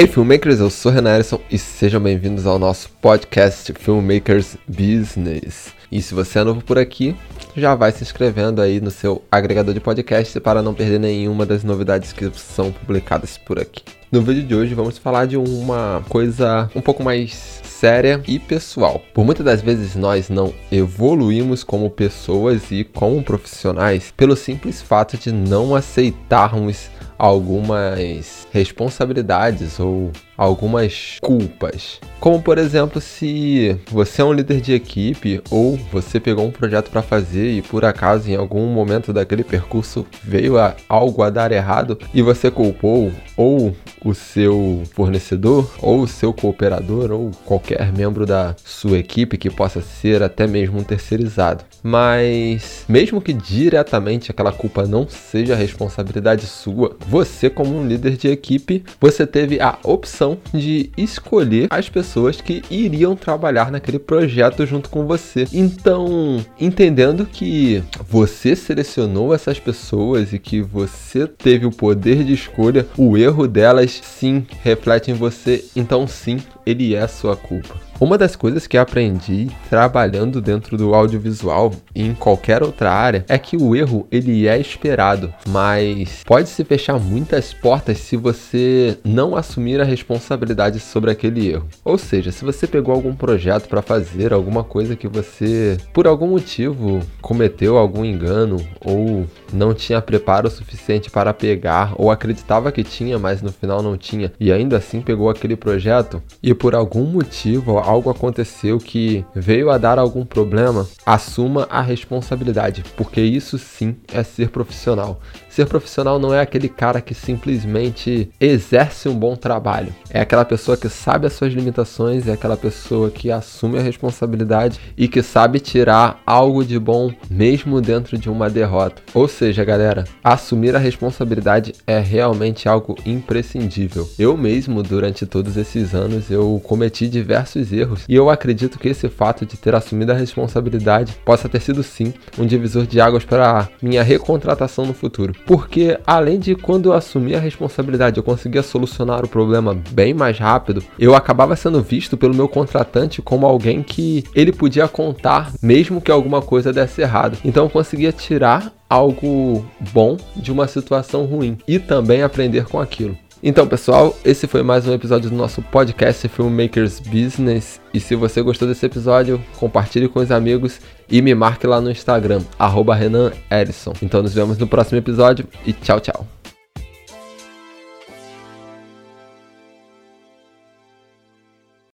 Hey filmmakers, eu sou Renan Erison e sejam bem-vindos ao nosso podcast Filmmakers Business. E se você é novo por aqui, já vai se inscrevendo aí no seu agregador de podcast para não perder nenhuma das novidades que são publicadas por aqui. No vídeo de hoje vamos falar de uma coisa um pouco mais séria e pessoal. Por muitas das vezes nós não evoluímos como pessoas e como profissionais pelo simples fato de não aceitarmos algumas responsabilidades ou algumas culpas. Como por exemplo, se você é um líder de equipe ou você pegou um projeto para fazer e por acaso em algum momento daquele percurso veio a, algo a dar errado e você culpou ou o seu fornecedor ou o seu cooperador ou qualquer membro da sua equipe que possa ser até mesmo um terceirizado. Mas mesmo que diretamente aquela culpa não seja responsabilidade sua, você como um líder de equipe, você teve a opção de escolher as pessoas que iriam trabalhar naquele projeto junto com você. Então, entendendo que você selecionou essas pessoas e que você teve o poder de escolha, o erro delas sim reflete em você, então sim, ele é sua culpa. Uma das coisas que aprendi trabalhando dentro do audiovisual e em qualquer outra área é que o erro ele é esperado, mas pode se fechar muitas portas se você não assumir a responsabilidade sobre aquele erro. Ou seja, se você pegou algum projeto para fazer alguma coisa que você por algum motivo cometeu algum engano ou não tinha preparo suficiente para pegar ou acreditava que tinha, mas no final não tinha e ainda assim pegou aquele projeto e por algum motivo algo aconteceu que veio a dar algum problema, assuma a responsabilidade, porque isso sim é ser profissional. Ser profissional não é aquele cara que simplesmente exerce um bom trabalho. É aquela pessoa que sabe as suas limitações, é aquela pessoa que assume a responsabilidade e que sabe tirar algo de bom mesmo dentro de uma derrota. Ou seja, galera, assumir a responsabilidade é realmente algo imprescindível. Eu mesmo, durante todos esses anos, eu cometi diversos erros e eu acredito que esse fato de ter assumido a responsabilidade possa ter sido sim um divisor de águas para minha recontratação no futuro. Porque além de quando eu assumi a responsabilidade eu conseguia solucionar o problema bem mais rápido, eu acabava sendo visto pelo meu contratante como alguém que ele podia contar mesmo que alguma coisa desse errado. Então eu conseguia tirar algo bom de uma situação ruim e também aprender com aquilo. Então, pessoal, esse foi mais um episódio do nosso podcast Filmmakers Business. E se você gostou desse episódio, compartilhe com os amigos e me marque lá no Instagram, arroba. Então nos vemos no próximo episódio e tchau, tchau.